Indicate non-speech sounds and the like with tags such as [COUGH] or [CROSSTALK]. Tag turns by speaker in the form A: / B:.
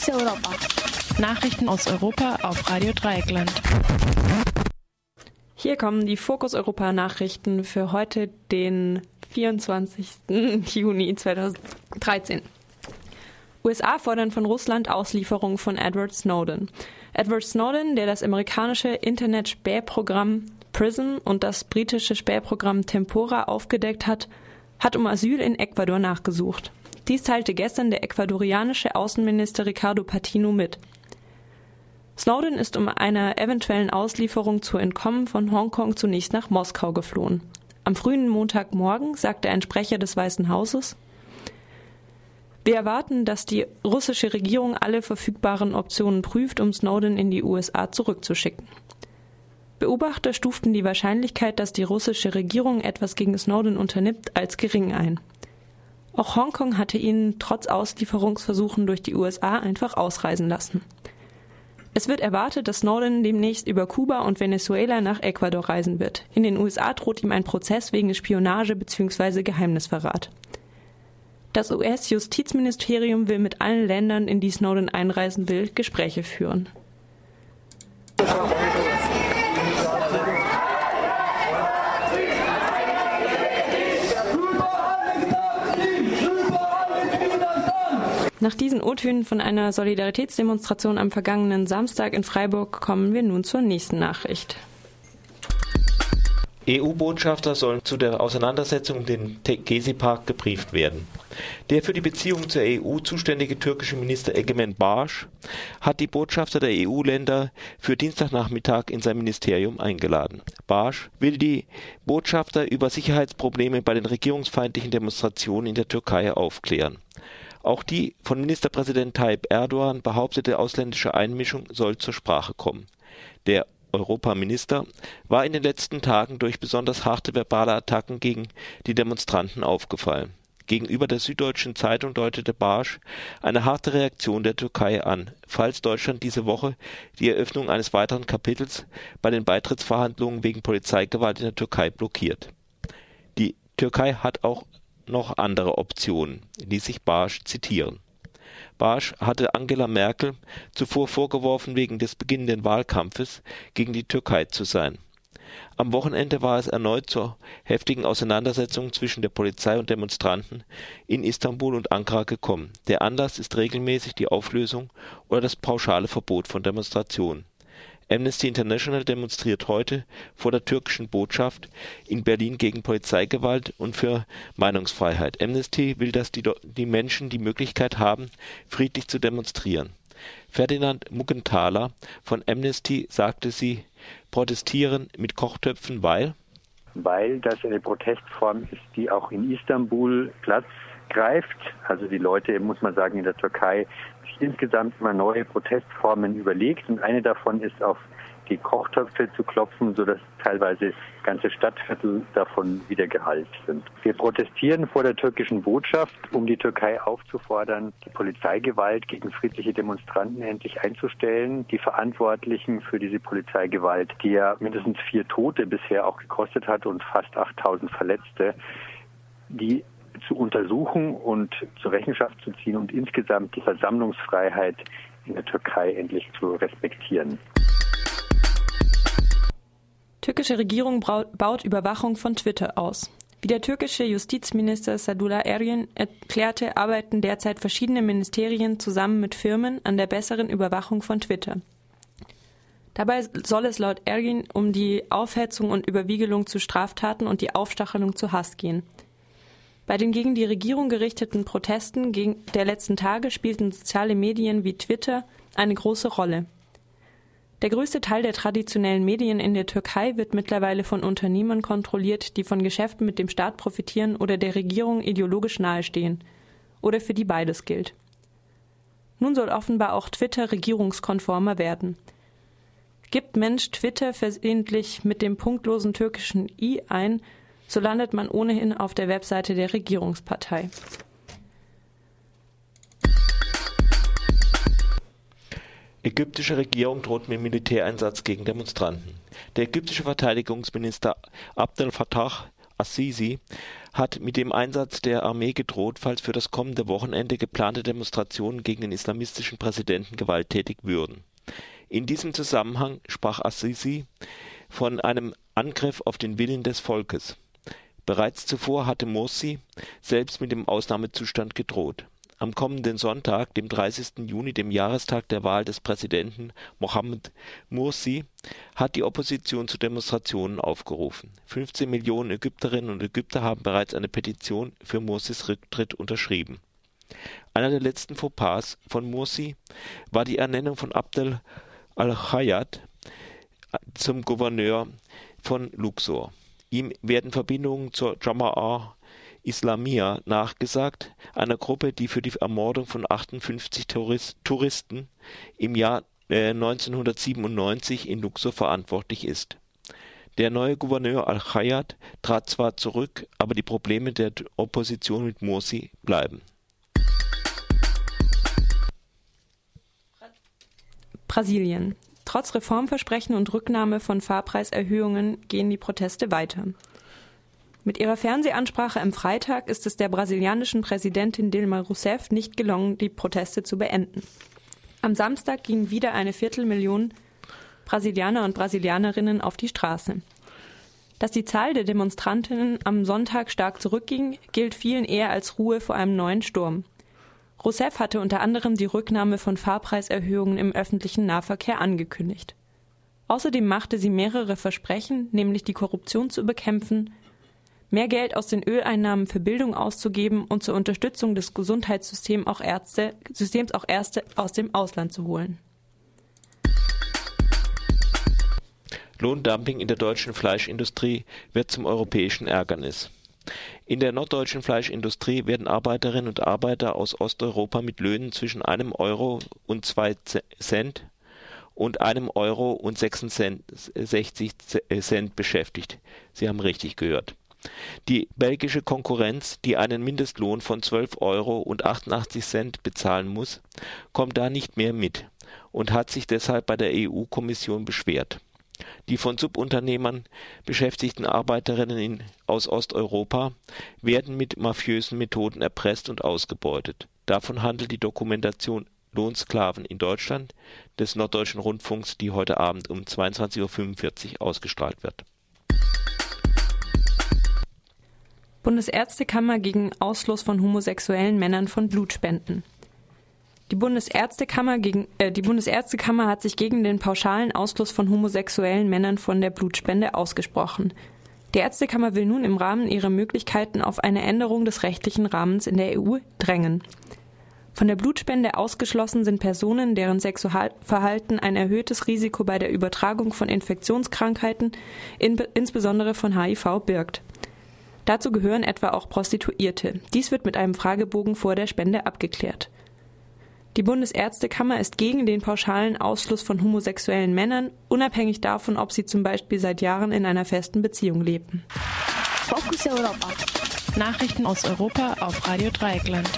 A: Fokus Europa.
B: Nachrichten aus Europa auf Radio Dreieckland.
C: Hier kommen die Fokus Europa Nachrichten für heute, den 24. [LAUGHS] Juni 2013. USA fordern von Russland Auslieferung von Edward Snowden. Edward Snowden, der das amerikanische Internet-Spähprogramm PRISM und das britische Spähprogramm Tempora aufgedeckt hat, hat um Asyl in Ecuador nachgesucht. Dies teilte gestern der ecuadorianische Außenminister Ricardo Patino mit. Snowden ist um einer eventuellen Auslieferung zu entkommen von Hongkong zunächst nach Moskau geflohen. Am frühen Montagmorgen sagte ein Sprecher des Weißen Hauses, wir erwarten, dass die russische Regierung alle verfügbaren Optionen prüft, um Snowden in die USA zurückzuschicken. Beobachter stuften die Wahrscheinlichkeit, dass die russische Regierung etwas gegen Snowden unternimmt, als gering ein. Auch Hongkong hatte ihn trotz Auslieferungsversuchen durch die USA einfach ausreisen lassen. Es wird erwartet, dass Snowden demnächst über Kuba und Venezuela nach Ecuador reisen wird. In den USA droht ihm ein Prozess wegen Spionage bzw. Geheimnisverrat. Das US-Justizministerium will mit allen Ländern, in die Snowden einreisen will, Gespräche führen. Nach diesen O-Tönen von einer Solidaritätsdemonstration am vergangenen Samstag in Freiburg kommen wir nun zur nächsten Nachricht.
D: EU-Botschafter sollen zu der Auseinandersetzung um den Gezi-Park gebrieft werden. Der für die Beziehungen zur EU zuständige türkische Minister Egemen Barsch hat die Botschafter der EU-Länder für Dienstagnachmittag in sein Ministerium eingeladen. Barsch will die Botschafter über Sicherheitsprobleme bei den regierungsfeindlichen Demonstrationen in der Türkei aufklären. Auch die von Ministerpräsident Tayyip Erdogan behauptete ausländische Einmischung soll zur Sprache kommen. Der Europaminister war in den letzten Tagen durch besonders harte verbale Attacken gegen die Demonstranten aufgefallen. Gegenüber der Süddeutschen Zeitung deutete Barsch eine harte Reaktion der Türkei an, falls Deutschland diese Woche die Eröffnung eines weiteren Kapitels bei den Beitrittsverhandlungen wegen Polizeigewalt in der Türkei blockiert. Die Türkei hat auch noch andere Optionen, ließ sich Barsch zitieren. Barsch hatte Angela Merkel zuvor vorgeworfen, wegen des beginnenden Wahlkampfes gegen die Türkei zu sein. Am Wochenende war es erneut zu heftigen Auseinandersetzungen zwischen der Polizei und Demonstranten in Istanbul und Ankara gekommen. Der Anlass ist regelmäßig die Auflösung oder das pauschale Verbot von Demonstrationen Amnesty International demonstriert heute vor der türkischen Botschaft in Berlin gegen Polizeigewalt und für Meinungsfreiheit. Amnesty will, dass die Menschen die Möglichkeit haben, friedlich zu demonstrieren. Ferdinand Muggenthaler von Amnesty sagte, sie protestieren mit Kochtöpfen, weil
E: weil das eine Protestform ist, die auch in Istanbul Platz greift. Also die Leute, muss man sagen, in der Türkei sich insgesamt immer neue Protestformen überlegt und eine davon ist auf die Kochtöpfe zu klopfen, sodass teilweise ganze Stadtviertel davon wieder geheilt sind. Wir protestieren vor der türkischen Botschaft, um die Türkei aufzufordern, die Polizeigewalt gegen friedliche Demonstranten endlich einzustellen. Die Verantwortlichen für diese Polizeigewalt, die ja mindestens vier Tote bisher auch gekostet hat und fast 8000 Verletzte, die zu untersuchen und zur Rechenschaft zu ziehen und insgesamt die Versammlungsfreiheit in der Türkei endlich zu respektieren.
C: Türkische Regierung baut Überwachung von Twitter aus. Wie der türkische Justizminister Sadullah Ergin erklärte, arbeiten derzeit verschiedene Ministerien zusammen mit Firmen an der besseren Überwachung von Twitter. Dabei soll es laut Ergin um die Aufhetzung und Überwiegelung zu Straftaten und die Aufstachelung zu Hass gehen. Bei den gegen die Regierung gerichteten Protesten der letzten Tage spielten soziale Medien wie Twitter eine große Rolle. Der größte Teil der traditionellen Medien in der Türkei wird mittlerweile von Unternehmen kontrolliert, die von Geschäften mit dem Staat profitieren oder der Regierung ideologisch nahestehen oder für die beides gilt. Nun soll offenbar auch Twitter regierungskonformer werden. Gibt Mensch Twitter versehentlich mit dem punktlosen türkischen i ein, so landet man ohnehin auf der Webseite der Regierungspartei.
D: Ägyptische Regierung droht mit Militäreinsatz gegen Demonstranten. Der ägyptische Verteidigungsminister Abdel Fattah Assisi hat mit dem Einsatz der Armee gedroht, falls für das kommende Wochenende geplante Demonstrationen gegen den islamistischen Präsidenten gewalttätig würden. In diesem Zusammenhang sprach Assisi von einem Angriff auf den Willen des Volkes. Bereits zuvor hatte Morsi selbst mit dem Ausnahmezustand gedroht am kommenden Sonntag, dem 30. Juni, dem Jahrestag der Wahl des Präsidenten Mohammed Mursi, hat die Opposition zu Demonstrationen aufgerufen. 15 Millionen Ägypterinnen und Ägypter haben bereits eine Petition für Mursis Rücktritt unterschrieben. Einer der letzten Fauxpas von Mursi war die Ernennung von Abdel al-Hayat zum Gouverneur von Luxor. Ihm werden Verbindungen zur Jama'a Islamia nachgesagt, einer Gruppe, die für die Ermordung von 58 Touristen im Jahr 1997 äh, in Luxor verantwortlich ist. Der neue Gouverneur al-Khayyat trat zwar zurück, aber die Probleme der Opposition mit Morsi bleiben.
C: Brasilien. Trotz Reformversprechen und Rücknahme von Fahrpreiserhöhungen gehen die Proteste weiter. Mit ihrer Fernsehansprache am Freitag ist es der brasilianischen Präsidentin Dilma Rousseff nicht gelungen, die Proteste zu beenden. Am Samstag gingen wieder eine Viertelmillion Brasilianer und Brasilianerinnen auf die Straße. Dass die Zahl der Demonstrantinnen am Sonntag stark zurückging, gilt vielen eher als Ruhe vor einem neuen Sturm. Rousseff hatte unter anderem die Rücknahme von Fahrpreiserhöhungen im öffentlichen Nahverkehr angekündigt. Außerdem machte sie mehrere Versprechen, nämlich die Korruption zu bekämpfen, mehr Geld aus den Öleinnahmen für Bildung auszugeben und zur Unterstützung des Gesundheitssystems auch Ärzte, Systems auch Ärzte aus dem Ausland zu holen.
D: Lohndumping in der deutschen Fleischindustrie wird zum europäischen Ärgernis. In der norddeutschen Fleischindustrie werden Arbeiterinnen und Arbeiter aus Osteuropa mit Löhnen zwischen einem Euro und zwei Cent und einem Euro und 66 Cent beschäftigt. Sie haben richtig gehört. Die belgische Konkurrenz, die einen Mindestlohn von 12 Euro und 88 Cent bezahlen muss, kommt da nicht mehr mit und hat sich deshalb bei der EU-Kommission beschwert. Die von Subunternehmern beschäftigten Arbeiterinnen in, aus Osteuropa werden mit mafiösen Methoden erpresst und ausgebeutet. Davon handelt die Dokumentation Lohnsklaven in Deutschland des Norddeutschen Rundfunks, die heute Abend um 22.45 Uhr ausgestrahlt wird.
C: Bundesärztekammer gegen Ausschluss von homosexuellen Männern von Blutspenden. Die Bundesärztekammer, gegen, äh, die Bundesärztekammer hat sich gegen den pauschalen Ausschluss von homosexuellen Männern von der Blutspende ausgesprochen. Die Ärztekammer will nun im Rahmen ihrer Möglichkeiten auf eine Änderung des rechtlichen Rahmens in der EU drängen. Von der Blutspende ausgeschlossen sind Personen, deren Sexualverhalten ein erhöhtes Risiko bei der Übertragung von Infektionskrankheiten, in, insbesondere von HIV, birgt. Dazu gehören etwa auch Prostituierte. Dies wird mit einem Fragebogen vor der Spende abgeklärt. Die Bundesärztekammer ist gegen den pauschalen Ausschluss von homosexuellen Männern, unabhängig davon, ob sie zum Beispiel seit Jahren in einer festen Beziehung leben.
B: Fokus Europa. Nachrichten aus Europa auf Radio Dreieckland.